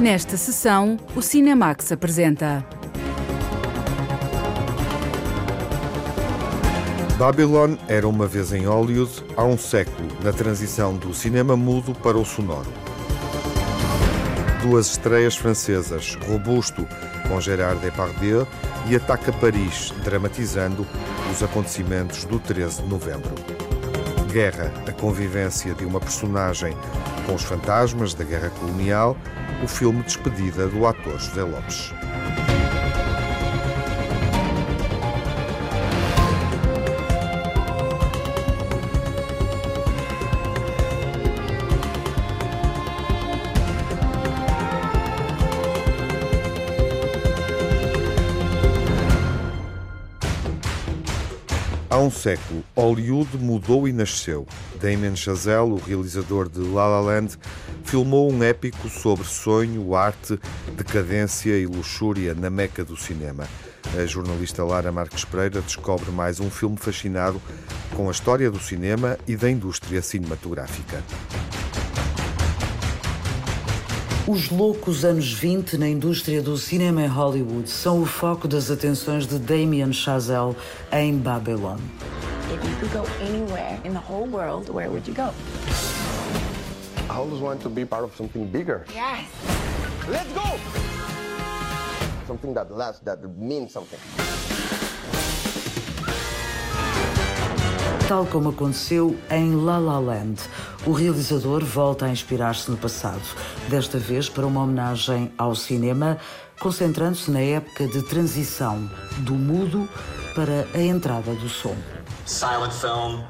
Nesta sessão, o Cinemax apresenta. Babylon era uma vez em Hollywood há um século, na transição do cinema mudo para o sonoro. Duas estreias francesas, Robusto, com Gérard Depardieu, e Ataca Paris, dramatizando os acontecimentos do 13 de novembro. Guerra, a convivência de uma personagem com os fantasmas da guerra colonial, o filme Despedida do ator José Lopes. Há um século, Hollywood mudou e nasceu. Damien Chazelle, o realizador de La La Land, filmou um épico sobre sonho, arte, decadência e luxúria na meca do cinema. A jornalista Lara Marques Pereira descobre mais um filme fascinado com a história do cinema e da indústria cinematográfica. Os loucos anos 20 na indústria do cinema em Hollywood são o foco das atenções de Damien Chazelle em Babylon. If you could go anywhere in the whole world, where would you go? I always want to be part of something bigger. Yes. Let's go! Something that lasts, that means something. Tal como aconteceu em La La Land, o realizador volta a inspirar-se no passado, desta vez para uma homenagem ao cinema, concentrando-se na época de transição do mudo para a entrada do som. Silent film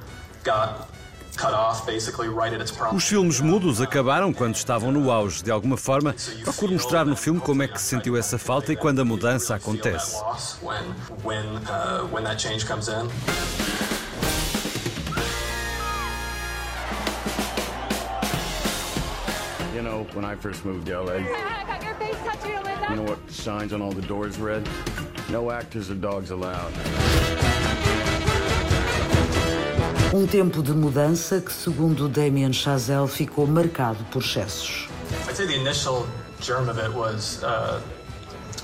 got cut off basically right at its prime. Os filmes mudos acabaram quando estavam no auge. De alguma forma, procuro mostrar no filme como é que se sentiu essa falta e quando a mudança acontece. Uh, when that change comes in. You know, when I first moved to LA, you know what signs on all the doors read? No actors or dogs allowed. Um tempo de mudança que, segundo Damien Chazelle, ficou marcado por excessos. I'd say the initial germ of it was, uh,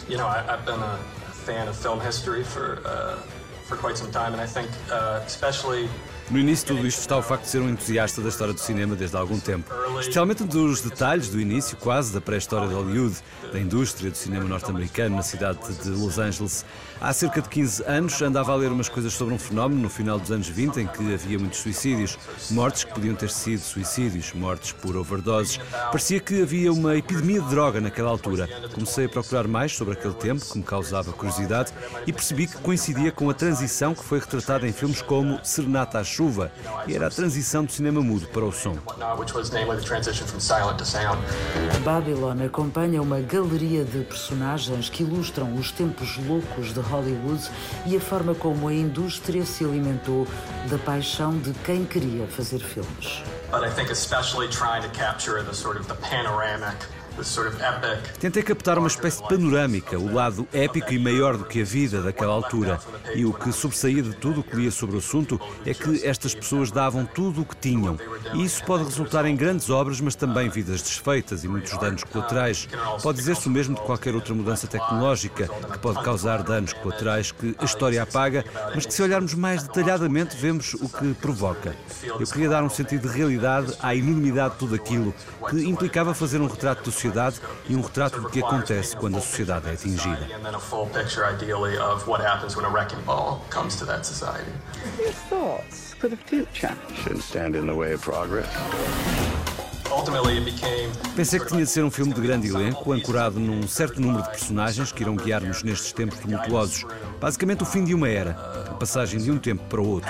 you know, I, I've been a fan of film history for uh, for quite some time, and I think uh, especially No início de tudo isto está o facto de ser um entusiasta da história do cinema desde há algum tempo. Especialmente dos detalhes do início, quase, da pré-história de Hollywood, da indústria do cinema norte-americano na cidade de Los Angeles. Há cerca de 15 anos andava a ler umas coisas sobre um fenómeno no final dos anos 20 em que havia muitos suicídios, mortes que podiam ter sido suicídios, mortes por overdoses. Parecia que havia uma epidemia de droga naquela altura. Comecei a procurar mais sobre aquele tempo, que me causava curiosidade, e percebi que coincidia com a transição que foi retratada em filmes como Serenata à Chuva, e era a transição do cinema mudo para o som. Babylon acompanha uma galeria de personagens que ilustram os tempos loucos de Hollywood e a forma como a indústria se alimentou da paixão de quem queria fazer filmes. But I think especially trying to capture the sort of the panoramic, Tentei captar uma espécie de panorâmica, o lado épico e maior do que a vida daquela altura. E o que sobressaía de tudo o que lia sobre o assunto é que estas pessoas davam tudo o que tinham. E isso pode resultar em grandes obras, mas também vidas desfeitas e muitos danos colaterais. Pode dizer-se o mesmo de qualquer outra mudança tecnológica, que pode causar danos colaterais que a história apaga, mas que se olharmos mais detalhadamente vemos o que provoca. Eu queria dar um sentido de realidade à enormidade de tudo aquilo, que implicava fazer um retrato da sociedade e um retrato do que acontece quando a sociedade é atingida. Your thoughts for the future? Shouldn't stand in the way of progress. Ultimately, it became. Pensei que tinha de ser um filme de grande elenco, ancorado num certo número de personagens que irão guiar-nos nestes tempos tumultuosos. Basicamente, o fim de uma era, a passagem de um tempo para o outro.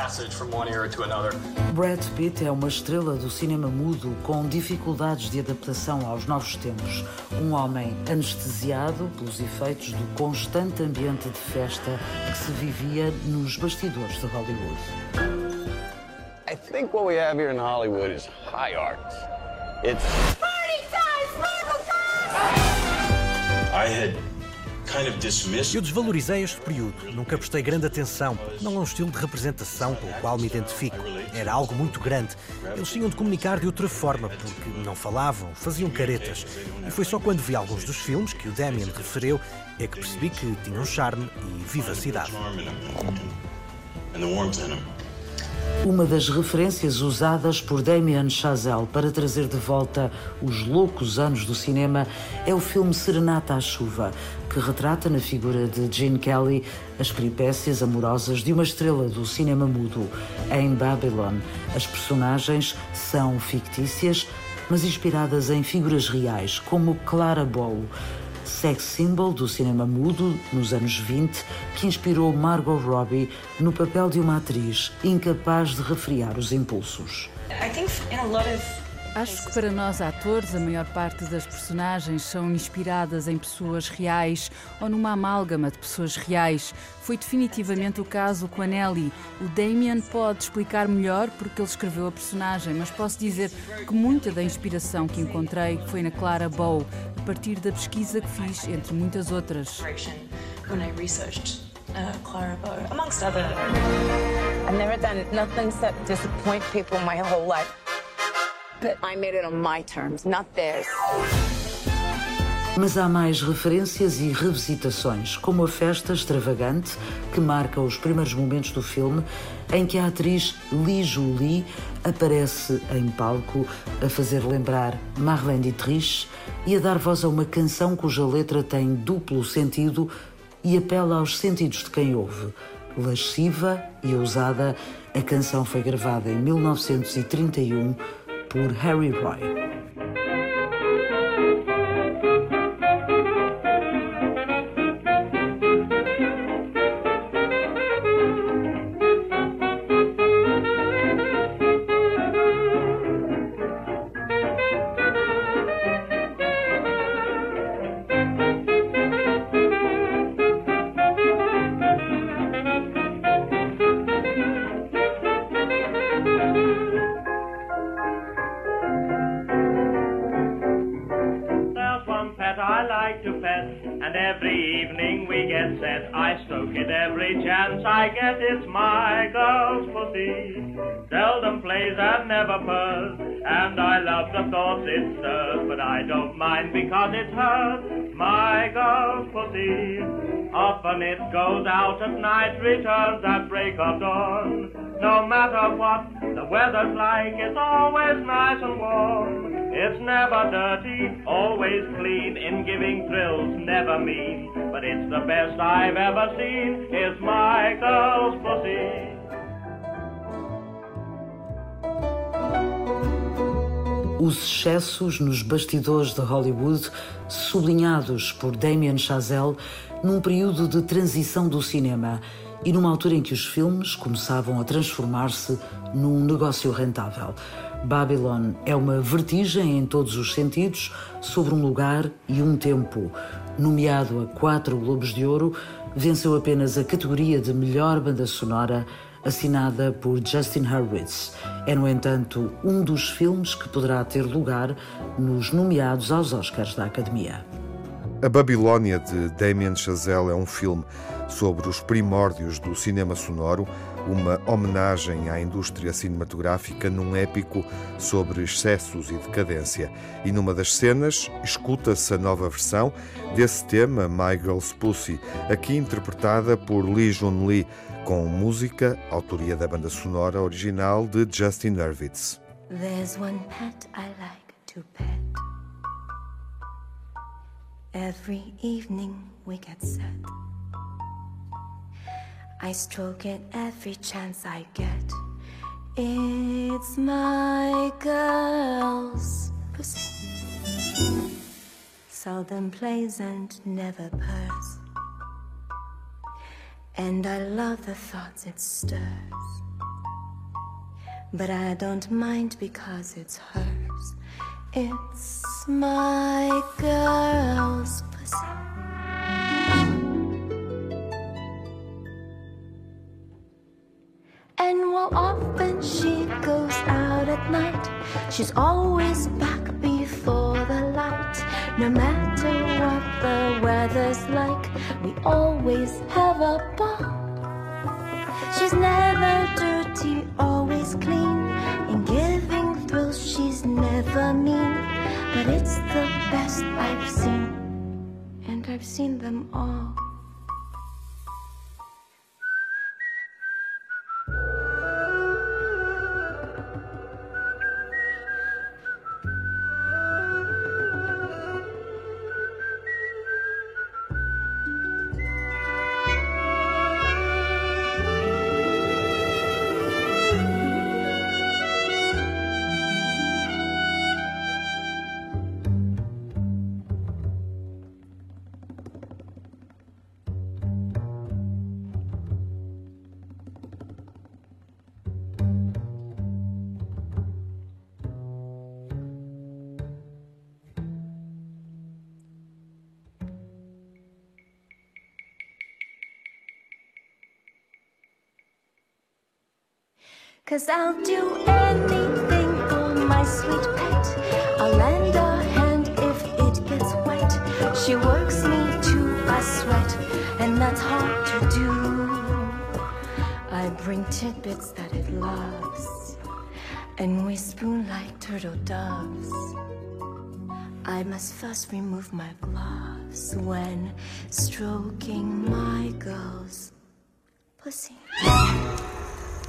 Brad Pitt é uma estrela do cinema mudo com dificuldades de adaptação aos novos tempos. Um homem anestesiado pelos efeitos do constante ambiente de festa que se vivia nos bastidores de Hollywood. I think what we have here in Hollywood is high art. It's Party time! Sparkle time! I had Eu desvalorizei este período, nunca prestei grande atenção, não é um estilo de representação com o qual me identifico. Era algo muito grande. Eles tinham de comunicar de outra forma, porque não falavam, faziam caretas. E foi só quando vi alguns dos filmes que o Damien referiu é que percebi que tinham charme e vivacidade. Uma das referências usadas por Damien Chazelle para trazer de volta os loucos anos do cinema é o filme Serenata à Chuva, que retrata na figura de Gene Kelly as peripécias amorosas de uma estrela do cinema mudo. Em Babylon, as personagens são fictícias, mas inspiradas em figuras reais, como Clara Bow, sex symbol do cinema mudo nos anos 20, que inspirou Margot Robbie no papel de uma atriz incapaz de refriar os impulsos. Acho que para nós atores, a maior parte das personagens são inspiradas em pessoas reais ou numa amálgama de pessoas reais. Foi definitivamente o caso com a Nelly. O Damien pode explicar melhor porque ele escreveu a personagem, mas posso dizer que muita da inspiração que encontrei foi na Clara Bow, a partir da pesquisa que fiz, entre muitas outras. Uh, Clara Bow, amongst other. I've never done nothing except disappoint people my whole life. But I made it on my terms, not theirs. Mas há mais referências e revisitações, como a festa extravagante que marca os primeiros momentos do filme, em que a atriz Li Julie aparece em palco a fazer lembrar Marlene Dietrich e a dar voz a uma canção cuja letra tem duplo sentido e apela aos sentidos de quem ouve. Lasciva e ousada, a canção foi gravada em 1931 por Harry Roy. It's my girl's pussy. Seldom plays and never purrs, and I love the thoughts it stirs, but I don't mind because it's hers, my girl's pussy. Often it goes out at night, returns at break of dawn. No matter what the weather's like, it's always nice and warm. It's never dirty, always clean, in giving thrills, never mean. But it's the best I've ever seen, is girl's pussy. Os excessos nos bastidores de Hollywood, sublinhados por Damien Chazelle num período de transição do cinema e numa altura em que os filmes começavam a transformar-se num negócio rentável. Babylon é uma vertigem em todos os sentidos sobre um lugar e um tempo. Nomeado a quatro Globos de Ouro, venceu apenas a categoria de melhor banda sonora, assinada por Justin Hurwitz. É, no entanto, um dos filmes que poderá ter lugar nos nomeados aos Oscars da Academia. A Babilónia de Damien Chazelle é um filme sobre os primórdios do cinema sonoro, uma homenagem à indústria cinematográfica num épico sobre excessos e decadência. E numa das cenas, escuta-se a nova versão desse tema, My Girl's Pussy, aqui interpretada por Lee Jun Lee, com música, autoria da banda sonora original de Justin Hurwitz. There's one pet I like to pet. Every evening we get set. I stroke it every chance I get. It's my girl's pussy. Seldom plays and never purrs. And I love the thoughts it stirs. But I don't mind because it's hers. It's my girl's pussy. And while often she goes out at night, she's always back before the light. No matter what the weather's like, we always have a ball. She's never dirty, always clean. In giving thrills, she's never mean. But it's the best I've seen, and I've seen them all. I'll do anything for my sweet pet. I'll lend a hand if it gets wet. She works me to a sweat, and that's hard to do. I bring tidbits that it loves, and we spoon like turtle doves. I must first remove my gloves when stroking my girl's pussy.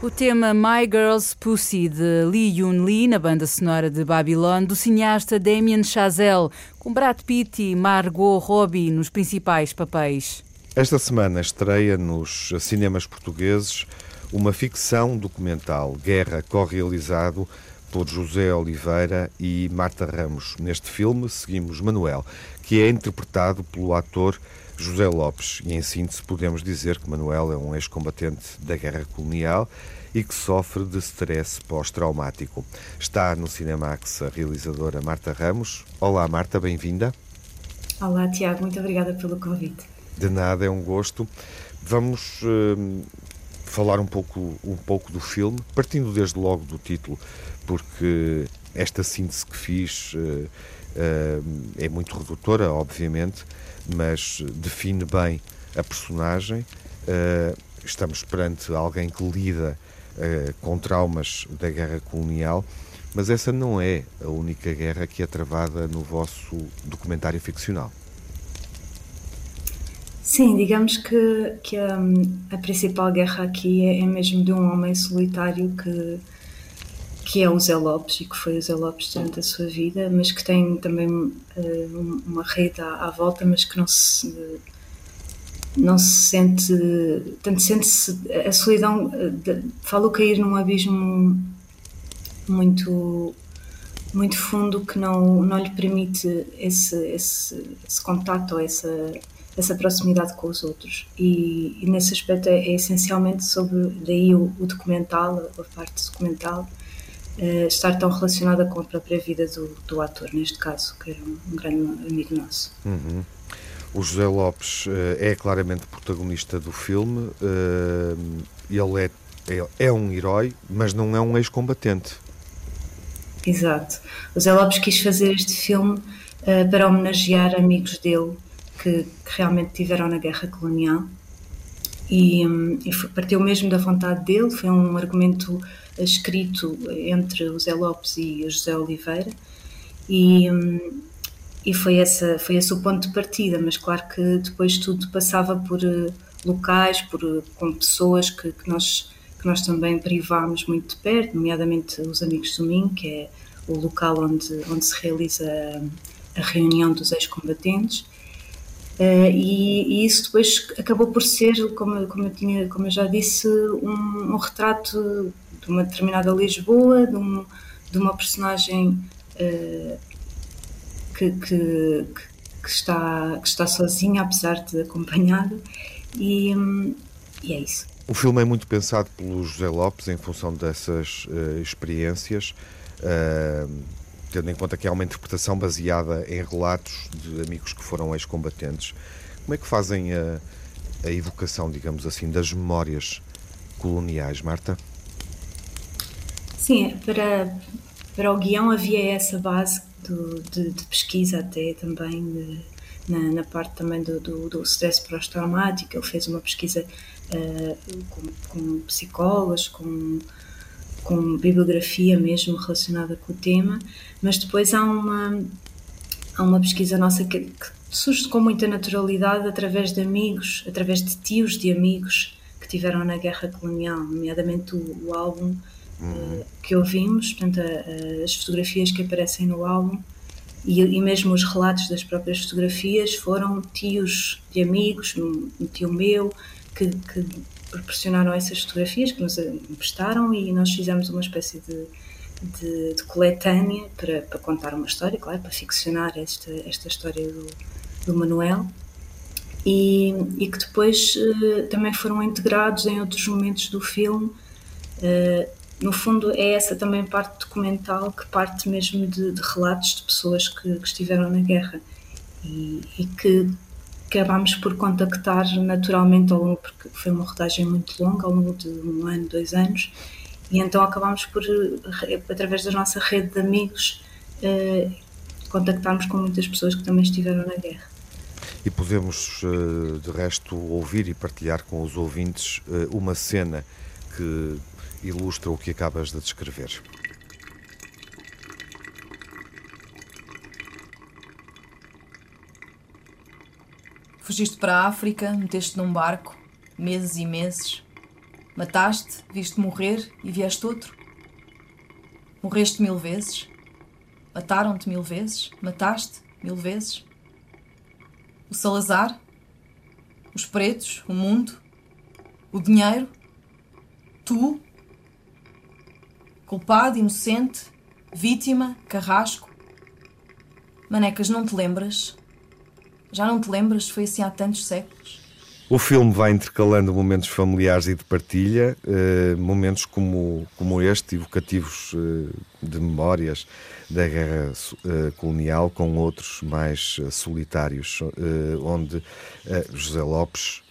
O tema My Girl's Pussy de Lee Yun Lee na banda sonora de Babylon do cineasta Damien Chazelle, com Brad Pitt e Margot Robbie nos principais papéis. Esta semana estreia nos cinemas portugueses uma ficção documental, Guerra, co-realizado por José Oliveira e Marta Ramos. Neste filme seguimos Manuel, que é interpretado pelo ator José Lopes. E em síntese podemos dizer que Manuel é um ex-combatente da guerra colonial e que sofre de stress pós-traumático. Está no Cinemax a realizadora Marta Ramos. Olá Marta, bem-vinda. Olá Tiago, muito obrigada pelo convite. De nada, é um gosto. Vamos uh, falar um pouco, um pouco do filme, partindo desde logo do título, porque esta síntese que fiz uh, é muito redutora, obviamente, mas define bem a personagem. Uh, estamos perante alguém que lida uh, com traumas da guerra colonial, mas essa não é a única guerra que é travada no vosso documentário ficcional. Sim, digamos que, que a, a principal guerra aqui é, é mesmo de um homem solitário que que é o Zé Lopes e que foi o Zé Lopes durante a sua vida, mas que tem também uh, uma rede à, à, volta, mas que não se não se sente tanto sente-se a solidão uh, falo cair num abismo muito muito fundo que não não lhe permite esse esse, esse contato essa essa proximidade com os outros. E, e nesse aspecto é, é, essencialmente sobre daí o, o documental a parte documental uh, estar tão relacionada com a própria vida do, do ator, neste caso, que era um, um grande amigo nosso. Uhum. O José Lopes uh, é claramente protagonista do filme. Uh, ele é, é, é, um herói, mas não é um ex-combatente. Exato. O José Lopes quis fazer este filme para homenagear amigos dele que, que, realmente tiveram na guerra colonial. E, um, e partiu mesmo da vontade dele. Foi um argumento escrito entre o Zé Lopes e o José Oliveira e, e foi, essa, foi esse o ponto de partida, mas claro que depois tudo passava por eh, locais, por, eh, com pessoas que, que nós, que nós também privámos muito de perto, nomeadamente os Amigos do Minho, que é o local onde, onde se realiza a reunião dos ex-combatentes. Uh, e, e, isso depois acabou por ser, como, como, eu, tinha, como eu já disse, um, um retrato de uma determinada Lisboa, de, um, de uma personagem uh, que, que, que, está, que está sozinha, apesar de acompanhada, e, um, e é isso. O filme é muito pensado pelo José Lopes em função dessas uh, experiências, uh, tendo em conta que é uma interpretação baseada em relatos de amigos que foram ex-combatentes. Como é que fazem a, a evocação, digamos assim, das memórias coloniais, Marta? Sim, para, para o guião havia essa base do, de, de, pesquisa até também de, na, na parte também do, do, do stress pós-traumático. Ele fez uma pesquisa uh, com, com psicólogos, com, com bibliografia mesmo relacionada com o tema, mas depois há uma, há uma pesquisa nossa que, que surge com muita naturalidade através de amigos, através de tios de amigos que tiveram na guerra colonial, nomeadamente o, o álbum uh, que ouvimos, portanto, a, a, as fotografias que aparecem no álbum e, e, mesmo os relatos das próprias fotografias foram tios de amigos, um, um tio meu, que, que, proporcionaram essas fotografias, que nos emprestaram e nós fizemos uma espécie de, de, de coletânea para, para, contar uma história, claro, para ficcionar esta, esta história do, do Manuel. E, e que depois uh, também foram integrados em outros momentos do filme uh, no fundo, é essa também parte documental que parte mesmo de, de relatos de pessoas que, que, estiveram na guerra e, e que acabámos por contactar naturalmente ao longo, porque foi uma rodagem muito longa, ao longo de um ano, dois anos, e então acabámos por, através da nossa rede de amigos, eh, contactarmos com muitas pessoas que também estiveram na guerra. E podemos, eh, de resto, ouvir e partilhar com os ouvintes eh, uma cena que ilustra o que acabas de descrever. Fugiste para a África, meteste num barco, meses e meses. Mataste, viste morrer e vieste outro. Morreste mil vezes. Mataram-te mil vezes. Mataste mil vezes. O Salazar, os pretos, o mundo, o dinheiro, tu, Culpado, inocente, vítima, carrasco. Manecas, não te lembras? Já não te lembras? Foi assim há tantos séculos. O filme vai intercalando momentos familiares e de partilha, eh, momentos como, como este, evocativos eh, de memórias da guerra uh, colonial com outros mais uh, solitários, uh, onde José Lopes,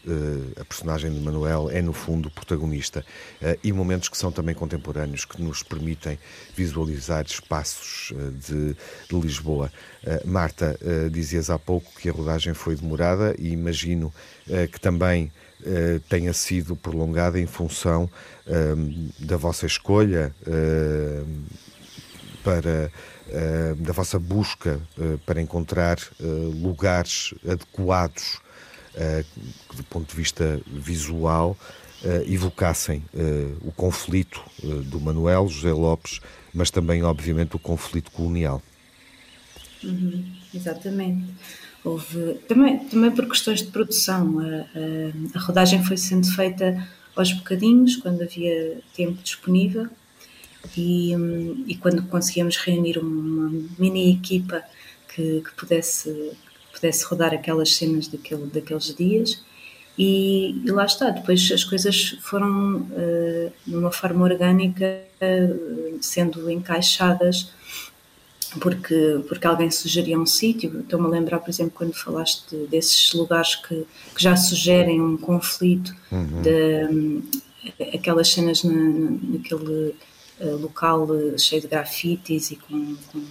a personagem de Manuel, é no fundo o protagonista. e momentos que são também contemporâneos, que nos permitem visualizar espaços de, de, Lisboa. Marta, dizias há pouco que a rodagem foi demorada e imagino que também tenha sido prolongada em função da vossa escolha para uh, da vossa busca uh, para encontrar uh, lugares adequados do ponto de vista visual evocassem o conflito do Manuel José Lopes, mas também, obviamente, o conflito colonial. Uhum, exatamente. Houve também, também por questões de produção. A, a, a rodagem foi sendo feita aos bocadinhos, quando havia tempo disponível e, e quando conseguíamos reunir uma mini equipa que, que pudesse, que pudesse rodar aquelas cenas daquele, daqueles dias. E, e, lá está, depois as coisas foram uh, numa forma orgânica uh, sendo encaixadas porque, porque alguém sugeria um sítio. Estou-me a lembrar, por exemplo, quando falaste de, desses lugares que, que, já sugerem um conflito, uhum. de, um, aquelas cenas na, naquele local eh, cheio de grafites e com, com,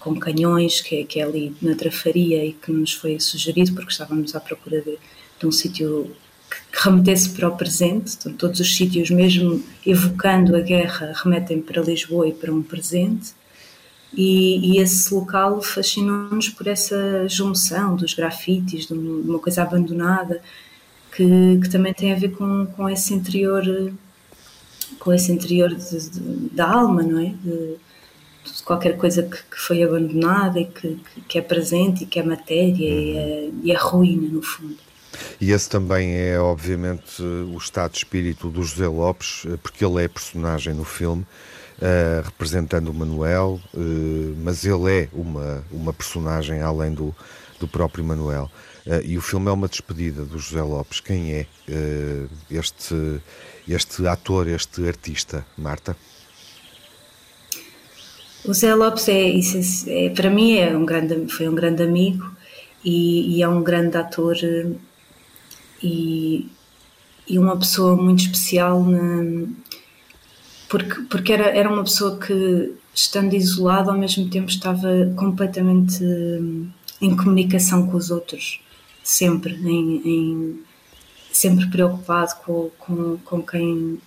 com canhões, que é, que é ali na Trafaria e que nos foi sugerido porque estávamos à procura de, de um sítio que, remetesse para o presente. Então, todos os sítios, mesmo evocando a guerra, remetem para Lisboa e para um presente. E, e, esse local fascinou-nos por essa junção dos grafites, de uma coisa abandonada, que, que, também tem a ver com, com esse interior com esse interior da alma, não é? De, de qualquer coisa que, que, foi abandonada e que, que, é presente e que é matéria e, é, e é ruína, no fundo. E esse também é, obviamente, o estado de espírito do José Lopes, porque ele é personagem no filme, uh, representando o Manuel, uh, mas ele é uma, uma personagem além do, do próprio Manuel. Uh, e o filme é uma despedida do José Lopes. Quem é este este ator, este artista, Marta? O Zé Lopes é, é, para mim é um grande, foi um grande amigo e, e é um grande ator e, e uma pessoa muito especial na, porque, porque era, era uma pessoa que estando isolado ao mesmo tempo estava completamente em comunicação com os outros, sempre, em, em sempre preocupado com, com, com, quem,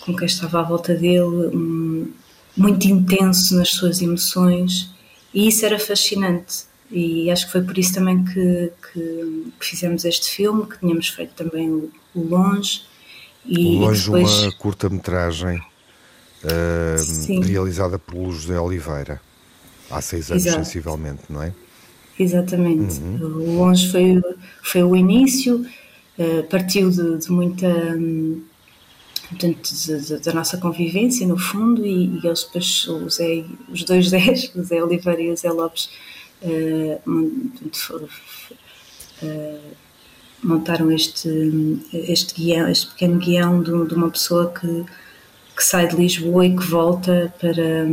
com quem estava à volta dele, um, muito intenso nas suas emoções, e isso era fascinante. E acho que foi por isso também que, que, que fizemos este filme, que tínhamos feito também o, o Longe. E, o Longe, depois... uma curta-metragem uh, realizada por José Oliveira, há seis anos, Exato. sensivelmente, não é? Exatamente. Uhum. O Longe foi, foi o início, uh, partiu de, de muita. Um, portanto, da nossa convivência, no fundo, e, e eles depois, o Zé, os dois Zés, o Zé Oliveira e o Zé Lopes, uh, montaram este, este guião, este pequeno guião de, de, uma pessoa que, que sai de Lisboa e que volta para,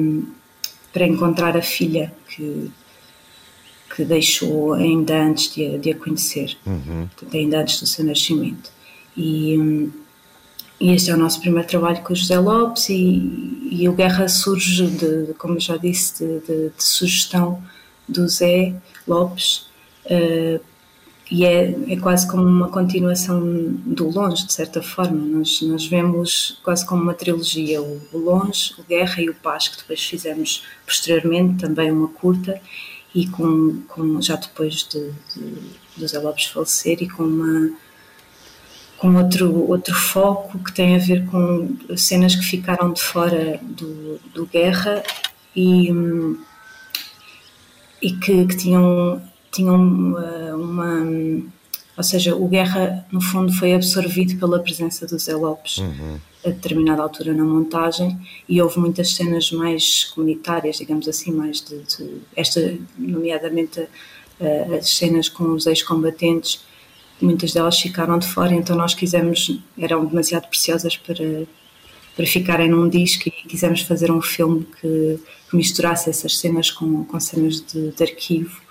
para encontrar a filha que, que deixou ainda antes de, de a conhecer, uhum. ainda antes do seu nascimento. E, e este é o nosso primeiro trabalho com o José Lopes e, e o Guerra surge, de, de como já disse, de, de, de, sugestão do Zé Lopes uh, e é, é quase como uma continuação do Longe, de certa forma. Nós, nós vemos quase como uma trilogia, o, o Longe, o Guerra e o Paz, que depois fizemos posteriormente, também uma curta, e com, com já depois de, de, do Zé Lopes falecer e com uma com outro, outro foco que tem a ver com cenas que ficaram de fora do, do Guerra e, e que, que tinham, tinham uma, uma, Ou seja, o Guerra, no fundo, foi absorvido pela presença do Zé Lopes uhum. a determinada altura na montagem e houve muitas cenas mais comunitárias, digamos assim, mais de. de esta, nomeadamente, uh, as cenas com os ex-combatentes muitas delas ficaram de fora, então nós quisemos, eram demasiado preciosas para, para ficarem num disco e quisemos fazer um filme que, que misturasse essas cenas com, com cenas de, de arquivo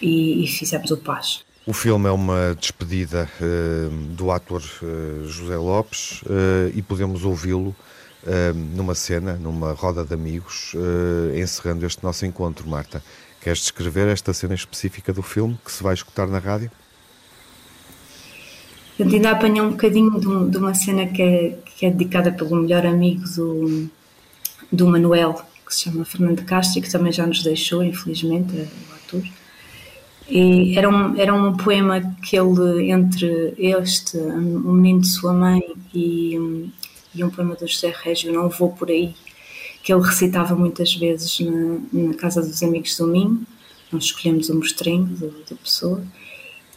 e, e, fizemos o Paz. O filme é uma despedida uh, do ator uh, José Lopes uh, e podemos ouvi-lo numa cena, numa roda de amigos, encerrando este nosso encontro. Marta, queres descrever esta cena específica do filme que se vai escutar na rádio? Portanto, ainda apanhei um bocadinho de, um, de, uma cena que é, que é dedicada pelo melhor amigo do, do Manuel, que se chama Fernando Castro, e que também já nos deixou, infelizmente, o ator. E era um, era um poema que ele, entre este, o menino de sua mãe e, e um poema do José Régio, Não Vou Por Aí, que ele recitava muitas vezes na, na casa dos amigos do Minho. Nós escolhemos o mostrengo da pessoa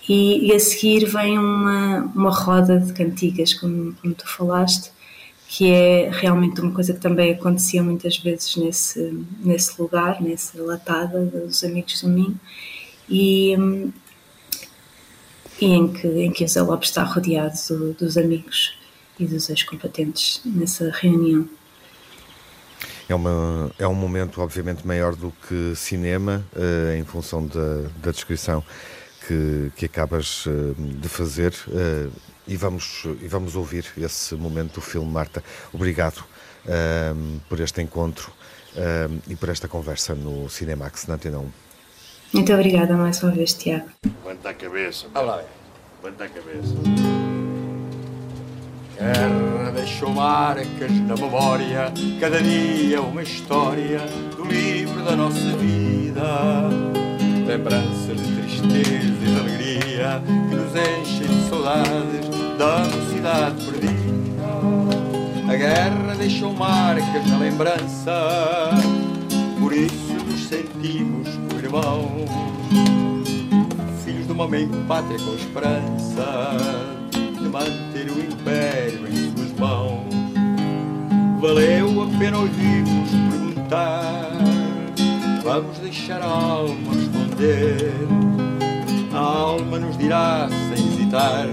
e, e, a seguir vem uma, uma roda de cantigas, como, como tu falaste, que é realmente uma coisa que também acontecia muitas vezes nesse, nesse lugar, nessa latada dos amigos do Minho, e, e em, que, em que Zé Lopes está rodeado do, dos amigos e dos ex-combatentes nessa reunião. É, uma, é um momento, obviamente, maior do que cinema, uh, em função da, da descrição que, que acabas eh, de fazer eh, e vamos, e vamos ouvir esse momento do filme, Marta. Obrigado por este encontro e por esta conversa no Cinemax na Antena 1. Muito obrigada mais uma vez, Tiago. Levanta a cabeça. Olá. Levanta a cabeça. Guerra deixou marcas na memória, cada dia uma história do livro da nossa vida lembranças de tristeza e de alegria que nos enchem de saudades da mocidade perdida. A guerra deixou marcas na lembrança, por isso nos sentimos irmãos, uma meio pátria com esperança de manter o império em suas mãos. Valeu a pena ouvirmos perguntar, vamos deixar a alma responder a alma nos dirá sem hesitar: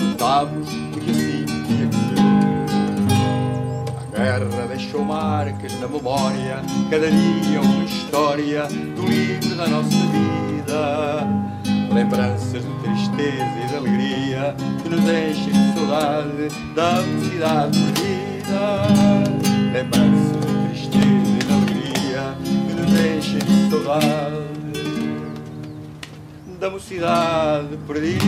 Lutamos porque assim tinha que ser. A guerra deixou marcas na memória, cada dia uma história do livro da nossa vida. Lembranças de tristeza e de alegria que nos enchem de saudade da mocidade perdida. Lembranças de tristeza e de alegria que nos enchem de saudade da mocidade perdida.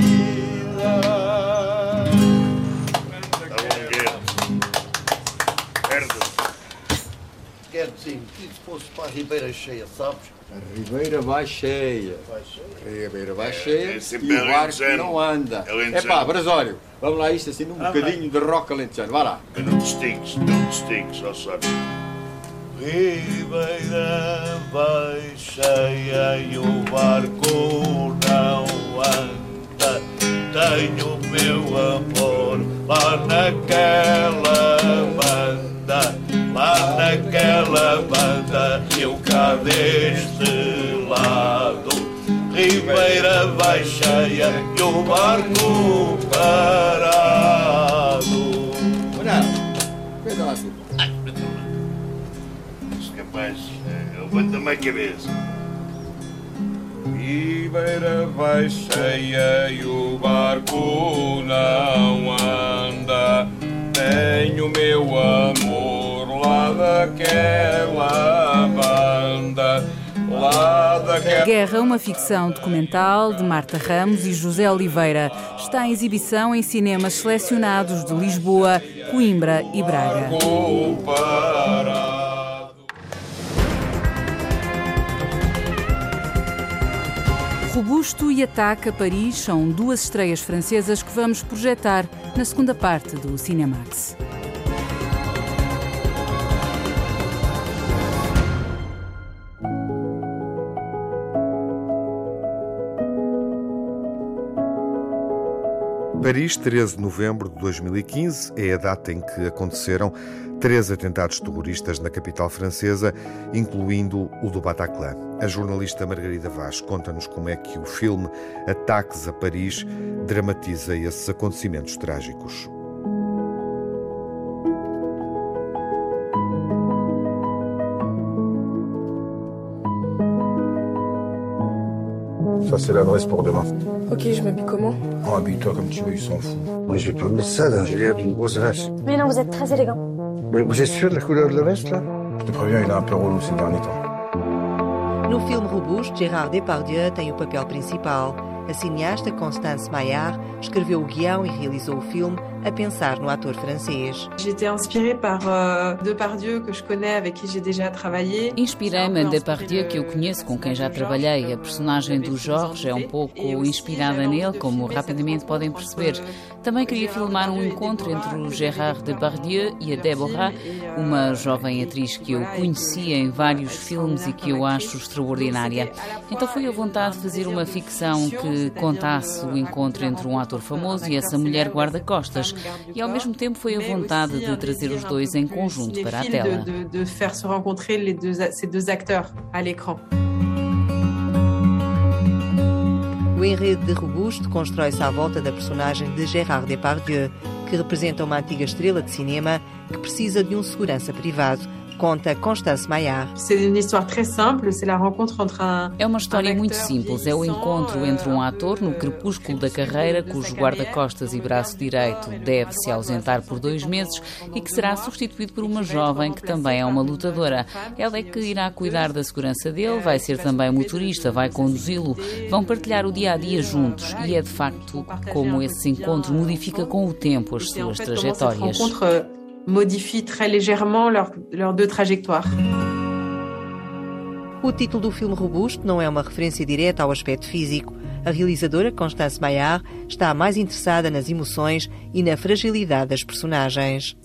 Dizer que se fosse para a Ribeira Cheia, sabes? A Ribeira vai cheia. A Ribeira vai cheia É e sempre o barco não anda. É pá, Brasório, vamos lá isto assim num Ah, bocadinho de rock alentejano. Vá lá. Não te estiques, não te estiques, ó sabes. Ribeira vai cheia e o barco não anda. Tenho meu amor lá naquela banda, lá naquela banda, eu cá deste lado. Ribeira vai cheia e o barco parado. Veja lá capaz, eh, a cabeça. Ribeira vai cheia e o barco não anda. Tenho meu amor lá daquela banda, lá daquela. Guerra, uma ficção documental de Marta Ramos e José Oliveira. Está em exibição em cinemas selecionados de Lisboa, Coimbra e Braga. Robusto e Ataque a Paris são duas estreias francesas que vamos projetar na segunda parte do Cinemax. Paris, 13 de novembro de 2015, é a data em que aconteceram três atentados terroristas na capital francesa, incluindo o do Bataclan. A jornalista Margarida Vaz conta-nos como é que o filme Ataques a Paris dramatiza esses acontecimentos trágicos. Ça, c'est l'adresse pour demain. Ok, je m'habille comment? Oh, habille-toi comme tu veux, ils s'en foutent. Moi, je vais pas mettre ça, là. J'ai l'air d'une grosse vache. Mais non, vous êtes très élégant. Mais Vous êtes sûr de la couleur de la veste, là? Je te préviens, il est un peu relou ces derniers temps. No filme Robusto, Gérard Depardieu tem o papel principal. A cineasta Constance Maillard escreveu o guião e realizou o filme a pensar no ator francês. J'ai été inspirée par euh, Depardieu, que je connais, avec qui j'ai déjà travaillé. Inspirei-me em Depardieu, que eu conheço, com quem já trabalhei. A personagem do Jorge é um pouco inspirada nele, como rapidamente podem perceber. Também queria filmar um encontro entre o Gérard Depardieu e a Deborah, uma jovem atriz que eu conhecia em vários filmes e que eu acho extraordinária. Então foi a vontade de fazer uma ficção que contasse o encontro entre um ator famoso e essa mulher guarda-costas. E ao mesmo tempo foi a vontade de trazer os dois em conjunto para a tela. de, faire se rencontrer ces deux acteurs à l'écran. O enredo de Robusto constrói-se à volta da personagem de Gérard Depardieu, que representa uma antiga estrela de cinema que precisa de um segurança privado, conta Constance Maillard. C'est une histoire très simple, c'est la rencontre entre un. É uma história muito simples. É o encontro entre um ator no crepúsculo da carreira, cujo guarda-costas e braço direito deve se ausentar por dois meses e que será substituído por uma jovem que também é uma lutadora. Ela é que irá cuidar da segurança dele, vai ser também motorista, vai conduzi-lo, vão partilhar o dia a dia juntos e é de facto como esse encontro modifica com o tempo as suas trajetórias. modifient très légèrement leurs deux trajectoires. O título do filme Robusto não é uma referência direta ao aspecto físico. A realizadora Constance Maillard está mais interessada nas emoções e na fragilidade das personagens.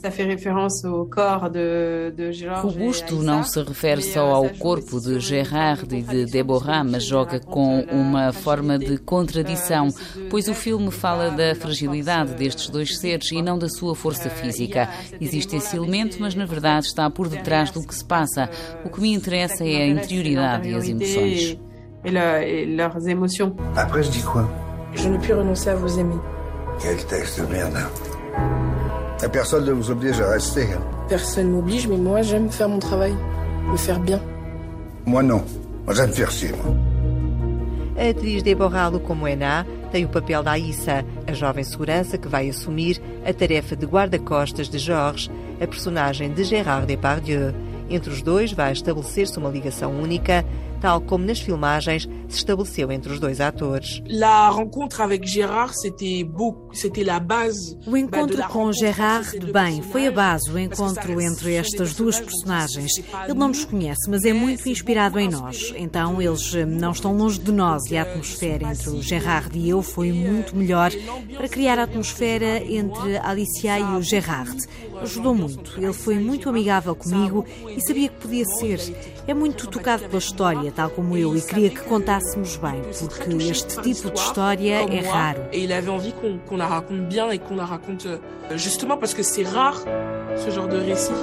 Robusto não se refere só ao corpo de Gerard e de Deborah, mas joga com uma forma de contradição, pois o filme fala da fragilidade destes dois seres e não da sua força física. Existe esse elemento, mas na verdade está por detrás do que se passa. O que me interessa é a interioridade e as emoções. Et, le- et leurs émotions. Après, je dis quoi? Je ne puis renoncer à vous aimer. Quel texte de merde. Et personne ne vous oblige à rester. hein. Personne m'oblige, mais moi j'aime faire mon travail, me faire bien. Moi, non. Moi, j'aime faire chier, moi. A atriz Deborah Lucomoena tem o papel da Aissa, a jovem segurança que vai assumir a tarefa de guarda-costas de Georges, a personagem de Gérard Depardieu. Entre os dois vai estabelecer-se uma ligação única, tal como nas filmagens se estabeleceu entre os dois atores. La rencontre avec Gérard, c'était c'était la base. O encontro com Gérard, bem, foi a base, o encontro entre estas duas personagens. Ele não nos conhece, mas é muito inspirado em nós. Então eles eh, não estão longe de nós e a atmosfera entre o Gérard e eu foi muito melhor para criar a atmosfera entre Alicia e o Gérard. Ajudou muito. Ele foi muito amigável comigo e sabia que podia ser. É muito tocado pela história, tal como eu, e queria que contássemos bem, porque este tipo de história é raro. E ele avait envie qu'on qu la raconte bien et qu'on la raconte euh, justement parce que c'est rare ce genre de récit.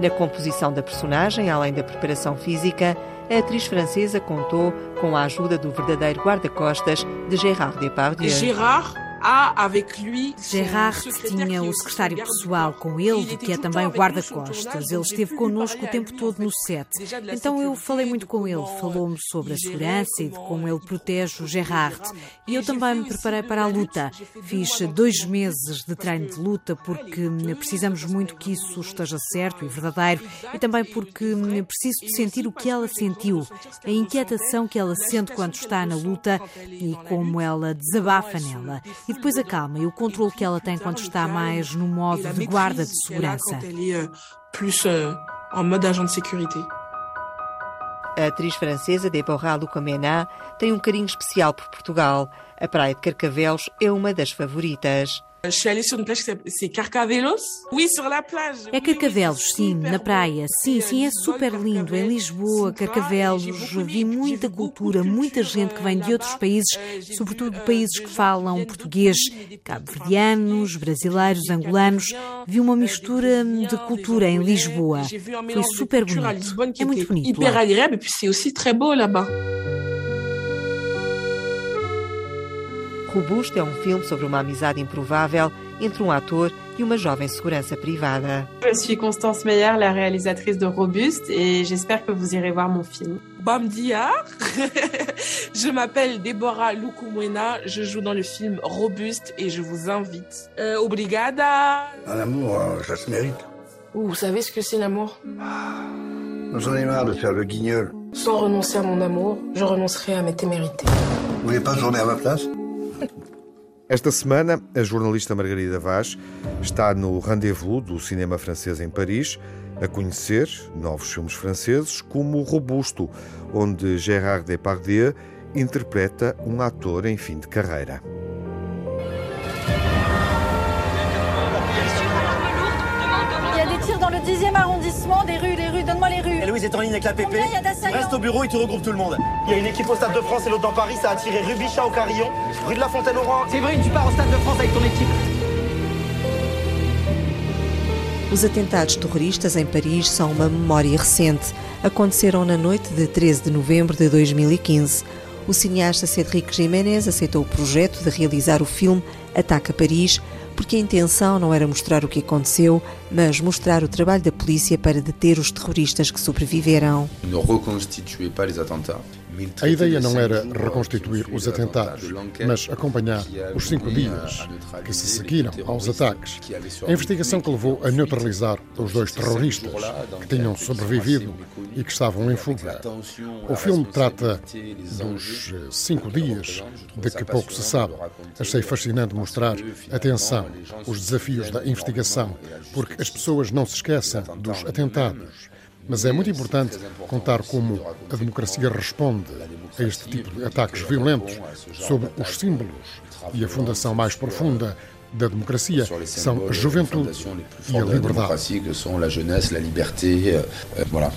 Na composição da personagem, além da preparação física, a atriz francesa contou com a ajuda do verdadeiro guarda-costas de Gérard Depardieu. Gérard Gerard tinha o secretário pessoal com ele, que é também o guarda-costas. Ele esteve connosco o tempo todo no set. Então eu falei muito com ele. Falou-me sobre a segurança e de como ele protege o Gerard. E eu também me preparei para a luta. Fiz dois meses de treino de luta porque precisamos muito que isso esteja certo e verdadeiro e também porque preciso de sentir o que ela sentiu, a inquietação que ela sente quando está na luta e como ela desabafa nela e depois a calma e o controle que ela tem quando está mais no modo de guarda de segurança. Sécurité. A atriz francesa Deborah Lucamena tem um carinho especial por Portugal. A praia de Carcavelos é uma das favoritas. Je suis allée sur une plage qui c'est Carcavelos. Oui, sur la plage. É Carcavelos, sim, na praia. Sim, sim, é super lindo. Em Lisboa, Carcavelos, vi muita cultura, muita gente que vem de outros países, sobretudo países que falam português, cabo-verdianos, brasileiros, angolanos. Vi uma mistura de cultura em Lisboa. Foi super bonito. É muito bonito. Hyper agréable et puis c'est aussi très beau là-bas. Robusto é um filme sobre uma amizade improvável entre um ator e uma jovem segurança privada. Je suis Constance Meyer, la réalisatrice de Robuste, et j'espère que vous irez voir mon film. Bom dia, je m'appelle Deborah Lukumwena, je joue dans le film Robuste et je vous invite. Euh, obrigada. Un amour, euh, ça se mérite. Vous savez ce que c'est l'amour? J'en ai marre de faire le guignol. Sans renoncer à mon amour, je renoncerai à mes témérités. Vous voulez pas tourner à ma place? Esta semana, a jornalista Margarida Vaz está no rendezvous do cinema francês em Paris a conhecer novos filmes franceses como Robusto, onde Gérard Depardieu interpreta um ator em fim de carreira. Tirs dans le 10e arrondissement, des rues, Louise est en ligne avec la PP. Reste au bureau et tu regroupes tout le monde. Il y a une équipe au Stade de France et l'autre dans Paris, ça a tiré rue Bichat au Carillon, rue de la Fontaine au Rang. Séverine, tu pars au Stade de France avec ton équipe. Os atentados terroristas em Paris são uma memória recente. Aconteceram na noite de 13 de novembro de 2015. O cineasta Cédric Jiménez aceitou o projeto de realizar o filme Ataca Paris, porque a intenção não era mostrar o que aconteceu, mas mostrar o trabalho da polícia para deter os terroristas que sobreviveram. Ne reconstituez pas les attentats. A ideia não era reconstituir os atentados, mas acompanhar os cinco dias que se seguiram aos ataques. A investigação que levou a neutralizar os dois terroristas que tinham sobrevivido e que estavam em fuga. O filme trata dos cinco dias de que pouco se sabe. Achei fascinante mostrar a tensão, os desafios da investigação, porque as pessoas não se esquecem dos atentados. Mas é muito importante contar como a democracia responde a este tipo de ataques violentos sobre os símbolos e a fundação mais profunda da democracia são a juventude e a liberdade. euh, voilà.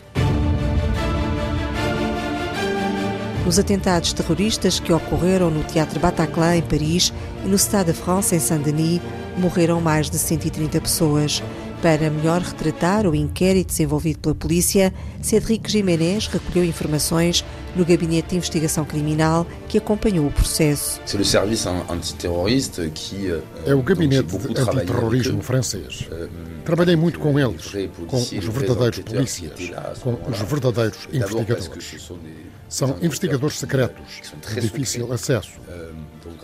Os atentados terroristas que ocorreram no Teatro Bataclan, em Paris, e no Stade de France, em Saint-Denis, morreram mais de 130 pessoas. Para melhor retratar o inquérito desenvolvido pela polícia, Cédric Jiménez recolheu informações no gabinete de investigação criminal que acompanhou o processo. É o gabinete de antiterrorismo francês. Trabalhei muito com eles, com os verdadeiros polícias, com os verdadeiros investigadores. São investigadores secretos, de difícil acesso.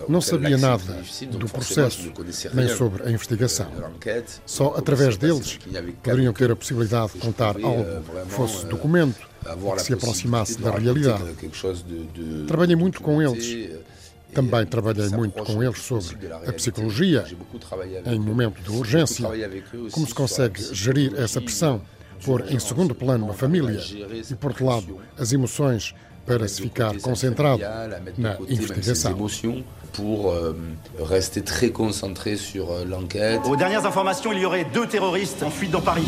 Não sabia nada do processo, nem sobre a investigação. Só através deles poderiam ter a possibilidade de contar algo que fosse documento, que se aproximasse da realidade. Trabalhei muito com eles. Também trabalhei muito com eles sobre a psicologia, em momento de urgência, como se consegue gerir essa pressão, pôr em segundo plano a família e, por outro lado, as emoções para se ficar concentrado na investigação. Pour euh, rester très concentré sur euh, l'enquête. Aux dernières informations, il y aurait deux terroristes en fuite dans Paris.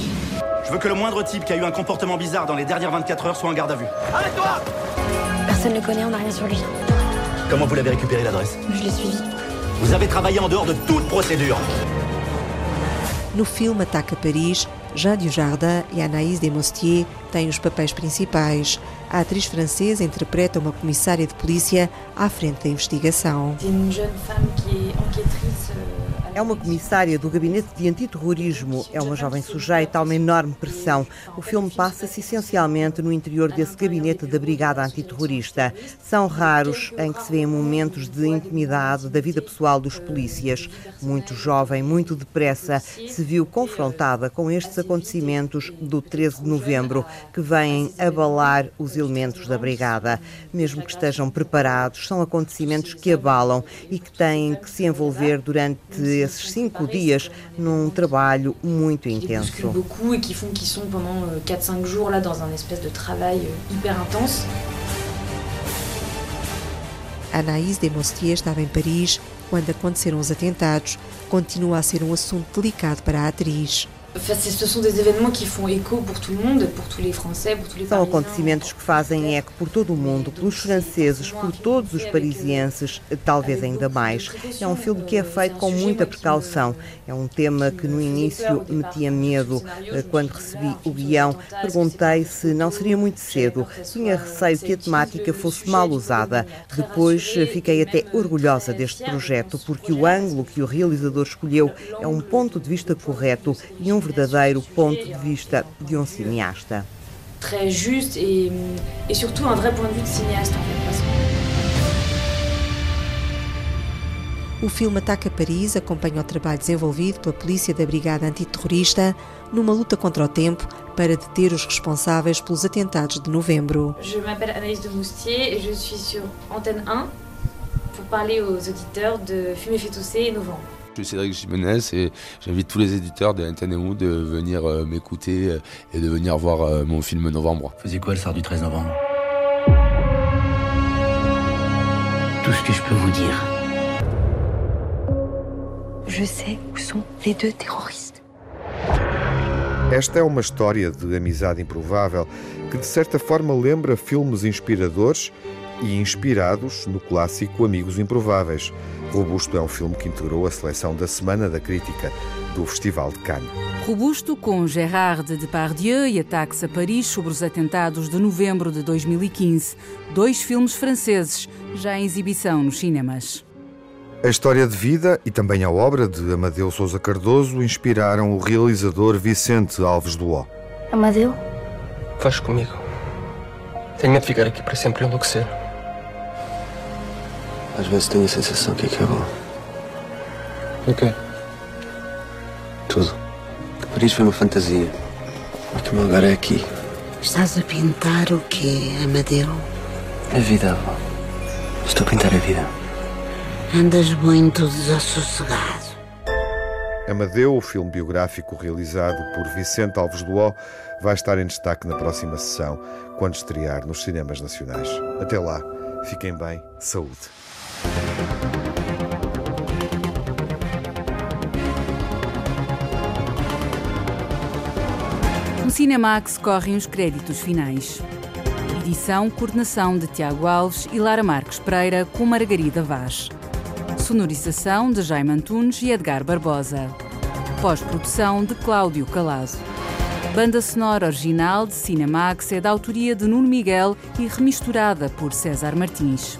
Je veux que le moindre type qui a eu un comportement bizarre dans les dernières 24 heures soit en garde à vue. Arrête-toi Personne ne le connaît, on n'a rien sur lui. Comment vous l'avez récupéré l'adresse? Je l'ai suivi. Vous avez travaillé en dehors de toute procédure. No filme Ataque a Paris, Jean Dujardin e Anaïs Desmostier têm os papéis principais. A atriz francesa interpreta uma comissária de polícia à frente da investigação. É uma comissária do Gabinete de Antiterrorismo. É uma jovem sujeita a uma enorme pressão. O filme passa-se essencialmente no interior desse gabinete da Brigada Antiterrorista. São raros em que se vêem momentos de intimidade da vida pessoal dos polícias. Muito jovem, muito depressa, se viu confrontada com estes acontecimentos do 13 de novembro, que vêm abalar os elementos da Brigada. Mesmo que estejam preparados, são acontecimentos que abalam e que têm que se envolver durante esses cinco dias num trabalho muito intenso. beaucoup et qui font qu'ils sont pendant 4-5 jours là dans un espèce de travail euh, hyper intense. Anaïs Desmostier estava em Paris quando aconteceram os atentados. Continua a ser um assunto delicado para a atriz. Enfin, ce sont des événements qui font écho pour tout le monde, pour tous les Français, pour tous les São acontecimentos que fazem eco por todo o mundo, pelos franceses, por todos os parisienses, talvez ainda mais. É um filme que é feito com muita precaução. É um tema que no início metia medo. Eh, Quando recebi o guião, perguntei se não seria muito cedo. Tinha receio que a temática fosse mal usada. Depois eh, fiquei até orgulhosa deste projeto, porque o ângulo que o realizador escolheu é um ponto de vista correto e um verdadeiro ponto de vista de um cineasta. Très juste et, et surtout un vrai point de vue de cinéaste en fait. parce que- O filme Ataque a Paris acompanha o trabalho desenvolvido pela polícia da Brigada Antiterrorista numa luta contra o tempo para deter os responsáveis pelos atentados de novembro. Je m'appelle Anaïs de Moustier et je suis sur Antenne 1 pour parler aux auditeurs de Fumer fait tousser et Novembre. Je suis Cédric Jimenez et j'invite tous les éditeurs de NTNU de venir euh, m'écouter euh, et de venir voir euh, mon film Novembre. Faisais quoi le soir du 13 novembre Tout ce que je peux vous dire. Je sais où sont les deux terroristes. Esta é uma história de amizade improvável que, de certa forma, lembra filmes inspiradores e inspirados no clássico Amigos Improváveis. Robusto é um filme que integrou a seleção da Semana da Crítica do Festival de Cannes. Robusto com Gérard Depardieu e Ataques a Paris sobre os atentados de novembro de 2015. Dois filmes franceses, já em exibição nos cinemas. A história de vida e também a obra de Amadeu Sousa Cardoso inspiraram o realizador Vicente Alves Duó. Amadeu? Faz comigo. Tenho medo de ficar aqui para sempre e enlouquecer. Às vezes tenho a sensação que acabou. O quê? Tudo. Que Paris foi uma fantasia. Que o meu lugar é aqui. Estás a pintar o quê, Amadeu? A vida, avó. Estou a pintar a vida. Andas muito desassossegado. Amadeu, o filme biográfico realizado por Vicente Alves Duó, vai estar em destaque na próxima sessão, quando estrear nos cinemas nacionais. Até lá, fiquem bem, saúde. No Cinemax correm os créditos finais. Edição, coordenação de Tiago Alves e Lara Marques Pereira com Margarida Vaz. Sonorização de Jaime Antunes e Edgar Barbosa. Pós-produção de Cláudio Calado. banda sonora original de Cinemax é da autoria de Nuno Miguel e remisturada por César Martins.